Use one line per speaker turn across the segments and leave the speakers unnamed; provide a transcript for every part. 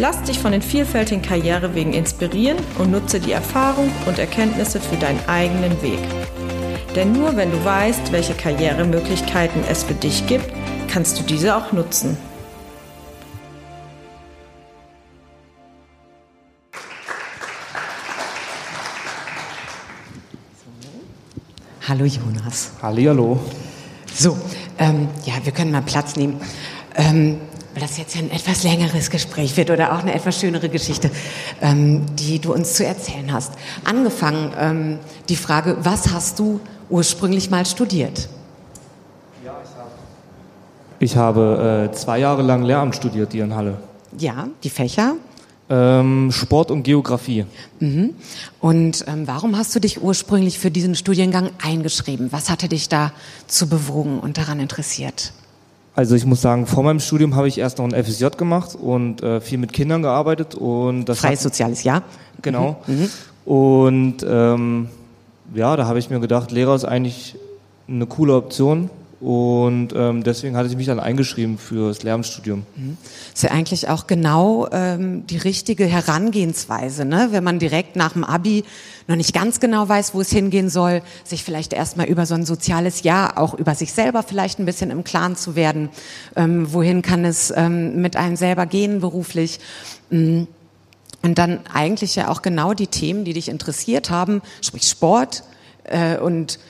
Lass dich von den vielfältigen Karrierewegen inspirieren und nutze die Erfahrung und Erkenntnisse für deinen eigenen Weg. Denn nur wenn du weißt, welche Karrieremöglichkeiten es für dich gibt, kannst du diese auch nutzen.
Hallo Jonas.
Hallihallo.
So, ähm, ja, wir können mal Platz nehmen. Ähm, weil das jetzt ja ein etwas längeres Gespräch wird oder auch eine etwas schönere Geschichte, ähm, die du uns zu erzählen hast. Angefangen ähm, die Frage, was hast du ursprünglich mal studiert?
Ja, ich habe, ich habe äh, zwei Jahre lang Lehramt studiert hier in Halle.
Ja, die Fächer?
Ähm, Sport und Geografie.
Mhm. Und ähm, warum hast du dich ursprünglich für diesen Studiengang eingeschrieben? Was hatte dich da zu bewogen und daran interessiert?
Also ich muss sagen, vor meinem Studium habe ich erst noch ein FSJ gemacht und äh, viel mit Kindern gearbeitet und das
freies soziales Jahr.
Genau. Mhm. Und ähm, ja, da habe ich mir gedacht, Lehrer ist eigentlich eine coole Option und ähm, deswegen hatte ich mich dann eingeschrieben für das Lehramtsstudium.
Mhm. Ist ja eigentlich auch genau ähm, die richtige Herangehensweise, ne? wenn man direkt nach dem Abi noch nicht ganz genau weiß, wo es hingehen soll, sich vielleicht erstmal über so ein soziales Jahr, auch über sich selber vielleicht ein bisschen im Klaren zu werden. Ähm, wohin kann es ähm, mit einem selber gehen beruflich? Mhm. Und dann eigentlich ja auch genau die Themen, die dich interessiert haben, sprich Sport äh, und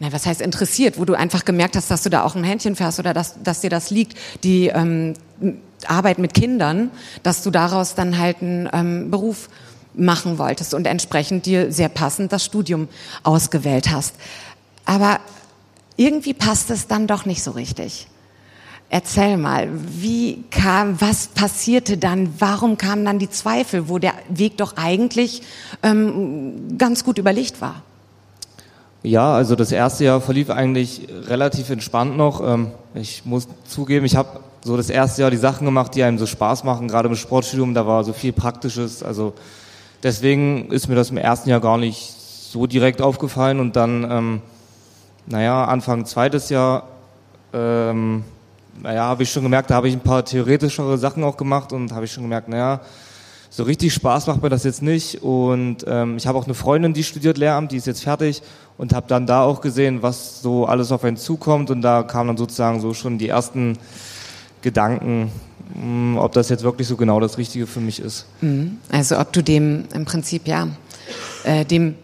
na, was heißt interessiert, wo du einfach gemerkt hast, dass du da auch ein Händchen fährst oder dass, dass dir das liegt, die ähm, Arbeit mit Kindern, dass du daraus dann halt einen ähm, Beruf machen wolltest und entsprechend dir sehr passend das Studium ausgewählt hast. Aber irgendwie passt es dann doch nicht so richtig. Erzähl mal, wie kam, was passierte dann? Warum kamen dann die Zweifel, wo der Weg doch eigentlich ähm, ganz gut überlegt war?
Ja, also das erste Jahr verlief eigentlich relativ entspannt noch. Ähm, ich muss zugeben, ich habe so das erste Jahr die Sachen gemacht, die einem so Spaß machen. Gerade im Sportstudium, da war so viel Praktisches. Also deswegen ist mir das im ersten Jahr gar nicht so direkt aufgefallen. Und dann, ähm, naja, Anfang zweites Jahr, ähm, naja, habe ich schon gemerkt, da habe ich ein paar theoretischere Sachen auch gemacht und habe ich schon gemerkt, naja, so richtig Spaß macht mir das jetzt nicht. Und ähm, ich habe auch eine Freundin, die studiert Lehramt, die ist jetzt fertig und habe dann da auch gesehen, was so alles auf einen zukommt. Und da kamen dann sozusagen so schon die ersten Gedanken, ob das jetzt wirklich so genau das Richtige für mich ist.
Mhm. Also ob du dem im Prinzip ja äh, dem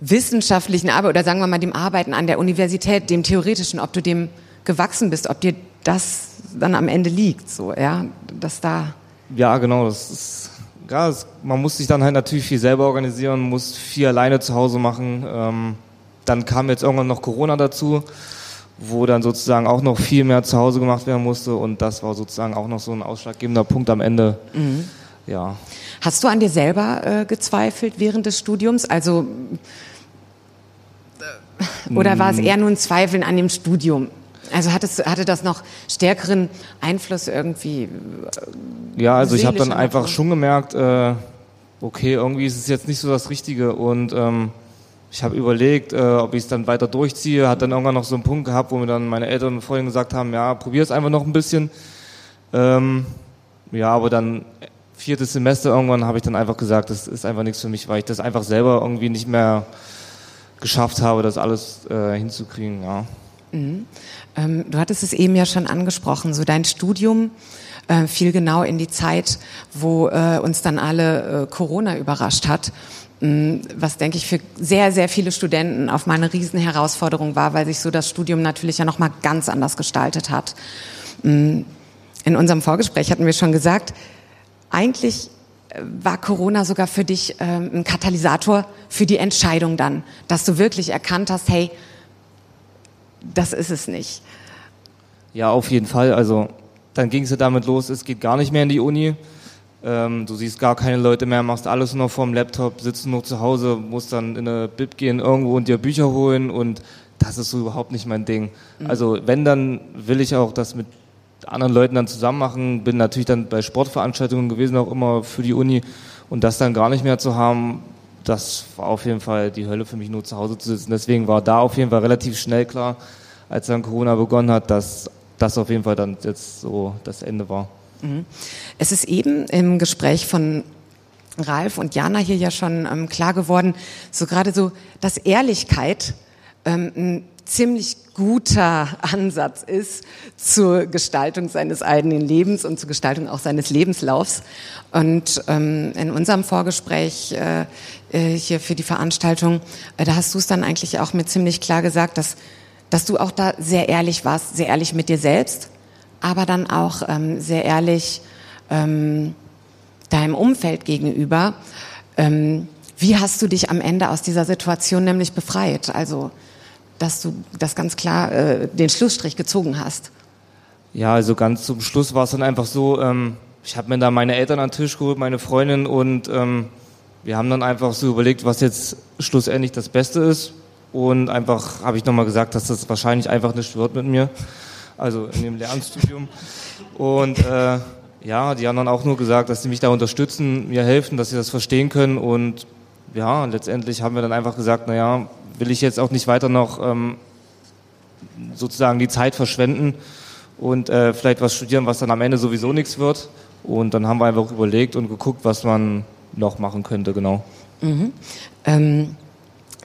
wissenschaftlichen Arbeit oder sagen wir mal dem Arbeiten an der Universität, dem theoretischen, ob du dem gewachsen bist, ob dir das dann am Ende liegt, so ja, dass da
ja genau, das ist ja, es, man muss sich dann halt natürlich viel selber organisieren, muss viel alleine zu Hause machen. Ähm, dann kam jetzt irgendwann noch Corona dazu, wo dann sozusagen auch noch viel mehr zu Hause gemacht werden musste und das war sozusagen auch noch so ein ausschlaggebender Punkt am Ende. Mhm. Ja.
Hast du an dir selber äh, gezweifelt während des Studiums? Also äh, oder war es mm. eher nur ein Zweifeln an dem Studium? Also hat es, hatte das noch stärkeren Einfluss irgendwie?
Äh, ja, also ich habe dann einfach schon gemerkt, äh, okay, irgendwie ist es jetzt nicht so das Richtige und ähm, ich habe überlegt, äh, ob ich es dann weiter durchziehe. Hat dann irgendwann noch so einen Punkt gehabt, wo mir dann meine Eltern und Freunde gesagt haben, ja, probier es einfach noch ein bisschen. Ähm, ja, aber dann viertes Semester irgendwann habe ich dann einfach gesagt, das ist einfach nichts für mich, weil ich das einfach selber irgendwie nicht mehr geschafft habe, das alles äh, hinzukriegen. Ja.
Mhm. Ähm, du hattest es eben ja schon angesprochen, so dein Studium äh, fiel genau in die Zeit, wo äh, uns dann alle äh, Corona überrascht hat. Mhm, was, denke ich, für sehr, sehr viele Studenten auf meine Riesenherausforderung war, weil sich so das Studium natürlich ja nochmal ganz anders gestaltet hat. Mhm. In unserem Vorgespräch hatten wir schon gesagt, eigentlich äh, war Corona sogar für dich ähm, ein Katalysator für die Entscheidung dann, dass du wirklich erkannt hast, hey, das ist es nicht.
Ja, auf jeden Fall. Also dann ging es ja damit los, es geht gar nicht mehr in die Uni. Ähm, du siehst gar keine Leute mehr, machst alles nur vorm Laptop, sitzt nur zu Hause, musst dann in eine Bib gehen irgendwo und dir Bücher holen und das ist so überhaupt nicht mein Ding. Mhm. Also wenn, dann will ich auch das mit anderen Leuten dann zusammen machen. Bin natürlich dann bei Sportveranstaltungen gewesen, auch immer für die Uni. Und das dann gar nicht mehr zu haben, das war auf jeden Fall die Hölle für mich, nur zu Hause zu sitzen. Deswegen war da auf jeden Fall relativ schnell klar, als dann Corona begonnen hat, dass das auf jeden Fall dann jetzt so das Ende war. Mhm.
Es ist eben im Gespräch von Ralf und Jana hier ja schon ähm, klar geworden, so gerade so, dass Ehrlichkeit ähm, ein ziemlich guter Ansatz ist zur Gestaltung seines eigenen Lebens und zur Gestaltung auch seines Lebenslaufs. Und ähm, in unserem Vorgespräch äh, äh hier für die Veranstaltung, äh, da hast du es dann eigentlich auch mir ziemlich klar gesagt, dass, dass du auch da sehr ehrlich warst, sehr ehrlich mit dir selbst, aber dann auch ähm, sehr ehrlich ähm, deinem Umfeld gegenüber. Ähm, wie hast du dich am Ende aus dieser Situation nämlich befreit? Also dass du das ganz klar äh, den Schlussstrich gezogen hast?
Ja, also ganz zum Schluss war es dann einfach so, ähm, ich habe mir da meine Eltern an den Tisch geholt, meine Freundin und ähm, wir haben dann einfach so überlegt, was jetzt schlussendlich das Beste ist und einfach habe ich nochmal gesagt, dass das wahrscheinlich einfach nicht wird mit mir, also in dem Lernstudium und äh, ja, die haben dann auch nur gesagt, dass sie mich da unterstützen, mir helfen, dass sie das verstehen können und ja, letztendlich haben wir dann einfach gesagt, naja, will ich jetzt auch nicht weiter noch ähm, sozusagen die Zeit verschwenden und äh, vielleicht was studieren, was dann am Ende sowieso nichts wird. Und dann haben wir einfach überlegt und geguckt, was man noch machen könnte, genau. Mhm.
Ähm,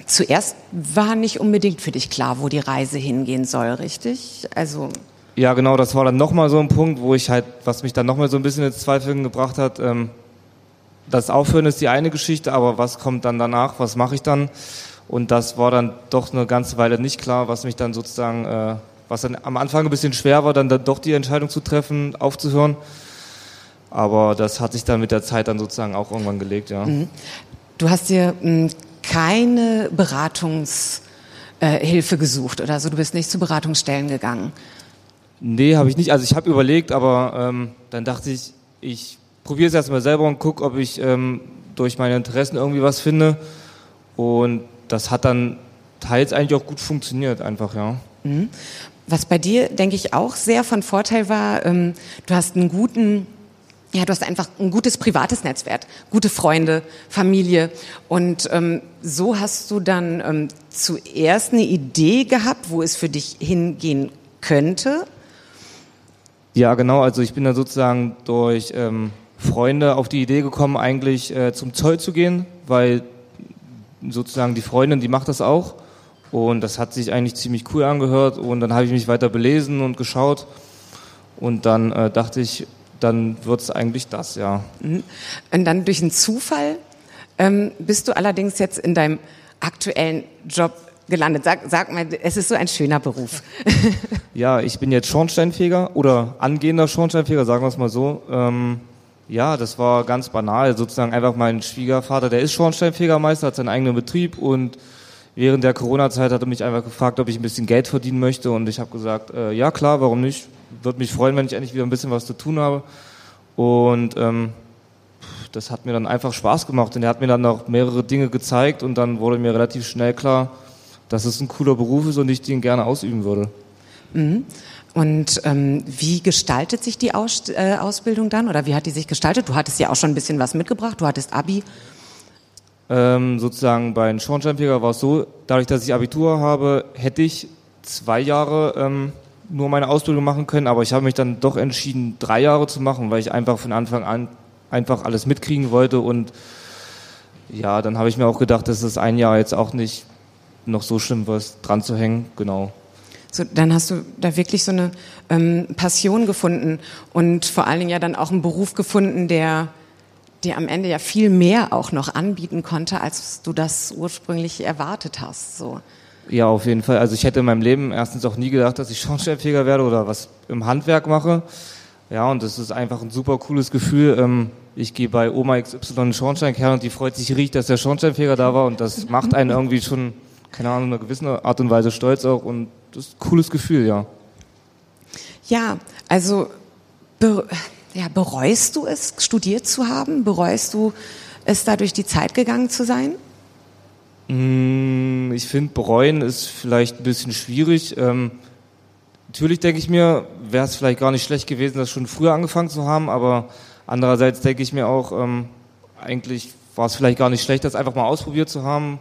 zuerst war nicht unbedingt für dich klar, wo die Reise hingehen soll, richtig?
Also ja, genau, das war dann nochmal so ein Punkt, wo ich halt, was mich dann nochmal so ein bisschen ins Zweifeln gebracht hat. Ähm, das Aufhören ist die eine Geschichte, aber was kommt dann danach? Was mache ich dann? Und das war dann doch eine ganze Weile nicht klar, was mich dann sozusagen, äh, was dann am Anfang ein bisschen schwer war, dann, dann doch die Entscheidung zu treffen, aufzuhören. Aber das hat sich dann mit der Zeit dann sozusagen auch irgendwann gelegt, ja. Mhm.
Du hast dir mh, hm, keine Beratungshilfe äh, gesucht oder so, du bist nicht zu Beratungsstellen gegangen.
Nee, habe ich nicht. Also ich habe überlegt, aber ähm, dann dachte ich, ich probiere es erstmal selber und gucke, ob ich ähm, durch meine Interessen irgendwie was finde. Und das hat dann teils eigentlich auch gut funktioniert, einfach, ja. Mhm.
Was bei dir, denke ich, auch sehr von Vorteil war, ähm, du hast einen guten, ja, du hast einfach ein gutes privates Netzwerk, gute Freunde, Familie. Und ähm, so hast du dann ähm, zuerst eine Idee gehabt, wo es für dich hingehen könnte.
Ja, genau. Also ich bin da sozusagen durch ähm, Freunde auf die Idee gekommen, eigentlich äh, zum Zoll zu gehen, weil sozusagen die Freundin, die macht das auch. Und das hat sich eigentlich ziemlich cool angehört. Und dann habe ich mich weiter belesen und geschaut. Und dann äh, dachte ich, dann wird es eigentlich das, ja. Mhm.
Und dann durch einen Zufall ähm, bist du allerdings jetzt in deinem aktuellen Job gelandet. Sag, sag mal, es ist so ein schöner Beruf.
ja, ich bin jetzt Schornsteinfeger oder angehender Schornsteinfeger, sagen wir es mal so. Ähm, ja, das war ganz banal. Sozusagen einfach mein Schwiegervater, der ist Schornsteinfegermeister, hat seinen eigenen Betrieb und während der Corona-Zeit hat er mich einfach gefragt, ob ich ein bisschen Geld verdienen möchte und ich habe gesagt, äh, ja klar, warum nicht? Würde mich freuen, wenn ich endlich wieder ein bisschen was zu tun habe. Und ähm, das hat mir dann einfach Spaß gemacht und er hat mir dann noch mehrere Dinge gezeigt und dann wurde mir relativ schnell klar, dass es ein cooler Beruf ist und ich den gerne ausüben würde.
Mhm. Und ähm, wie gestaltet sich die Aus äh, Ausbildung dann oder wie hat die sich gestaltet? Du hattest ja auch schon ein bisschen was mitgebracht, du hattest Abi.
Ähm, sozusagen bei den Schornsteinfeger war es so, dadurch, dass ich Abitur habe, hätte ich zwei Jahre ähm, nur meine Ausbildung machen können, aber ich habe mich dann doch entschieden, drei Jahre zu machen, weil ich einfach von Anfang an einfach alles mitkriegen wollte und ja, dann habe ich mir auch gedacht, dass es ein Jahr jetzt auch nicht noch so schlimm war, dran zu hängen, genau.
So, dann hast du da wirklich so eine ähm, Passion gefunden und vor allen Dingen ja dann auch einen Beruf gefunden, der dir am Ende ja viel mehr auch noch anbieten konnte, als du das ursprünglich erwartet hast. So.
Ja, auf jeden Fall. Also ich hätte in meinem Leben erstens auch nie gedacht, dass ich Schornsteinfeger werde oder was im Handwerk mache. Ja, und das ist einfach ein super cooles Gefühl. Ähm, ich gehe bei Oma XY einen Schornsteinkeller und die freut sich riecht, dass der Schornsteinfeger da war und das macht einen irgendwie schon, keine Ahnung, in einer gewissen Art und Weise stolz auch und das ist ein cooles Gefühl, ja.
Ja, also Ja, bereust du es, studiert zu haben? Bereust du es, da durch die Zeit gegangen zu sein?
Mm, ich finde, bereuen ist vielleicht ein bisschen schwierig. Ähm, natürlich denke ich mir, wäre es vielleicht gar nicht schlecht gewesen, das schon früher angefangen zu haben, aber andererseits denke ich mir auch, ähm, eigentlich war es vielleicht gar nicht schlecht, das einfach mal ausprobiert zu haben.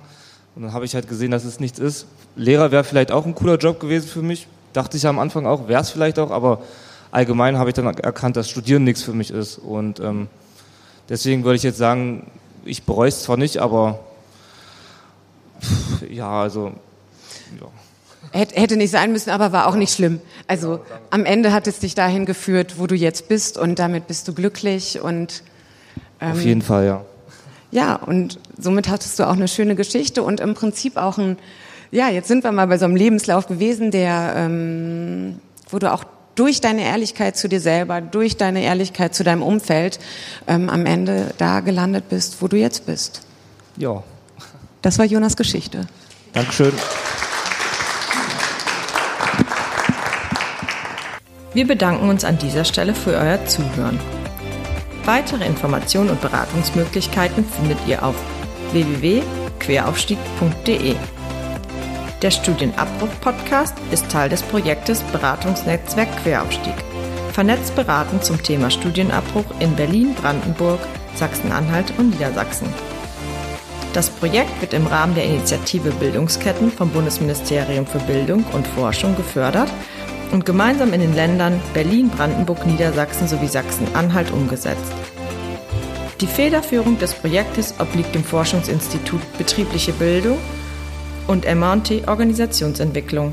Und dann habe ich halt gesehen, dass es nichts ist. Lehrer wäre vielleicht auch ein cooler Job gewesen für mich. Dachte ich am Anfang auch, wäre es vielleicht auch, aber allgemein habe ich dann erkannt, dass Studieren nichts für mich ist. Und ähm, deswegen würde ich jetzt sagen, ich bereue es zwar nicht, aber ja, also
ja. Hätte nicht sein müssen, aber war auch nicht schlimm. Also am Ende hat es dich dahin geführt, wo du jetzt bist und damit bist du glücklich und
ähm, auf jeden Fall, ja.
Ja, und somit hattest du auch eine schöne Geschichte und im Prinzip auch ein, ja, jetzt sind wir mal bei so einem Lebenslauf gewesen, der, ähm, wo du auch durch deine Ehrlichkeit zu dir selber, durch deine Ehrlichkeit zu deinem Umfeld ähm, am Ende da gelandet bist, wo du jetzt bist.
Ja.
Das war Jonas Geschichte.
Dankeschön.
Wir bedanken uns an dieser Stelle für euer Zuhören. Weitere Informationen und Beratungsmöglichkeiten findet ihr auf www.queraufstieg.de. Der Studienabbruch-Podcast ist Teil des Projektes Beratungsnetzwerk Queraufstieg. Vernetzt beraten zum Thema Studienabbruch in Berlin, Brandenburg, Sachsen-Anhalt und Niedersachsen. Das Projekt wird im Rahmen der Initiative Bildungsketten vom Bundesministerium für Bildung und Forschung gefördert und gemeinsam in den Ländern Berlin, Brandenburg, Niedersachsen sowie Sachsen-Anhalt umgesetzt. Die Federführung des Projektes obliegt dem Forschungsinstitut Betriebliche Bildung und MT Organisationsentwicklung.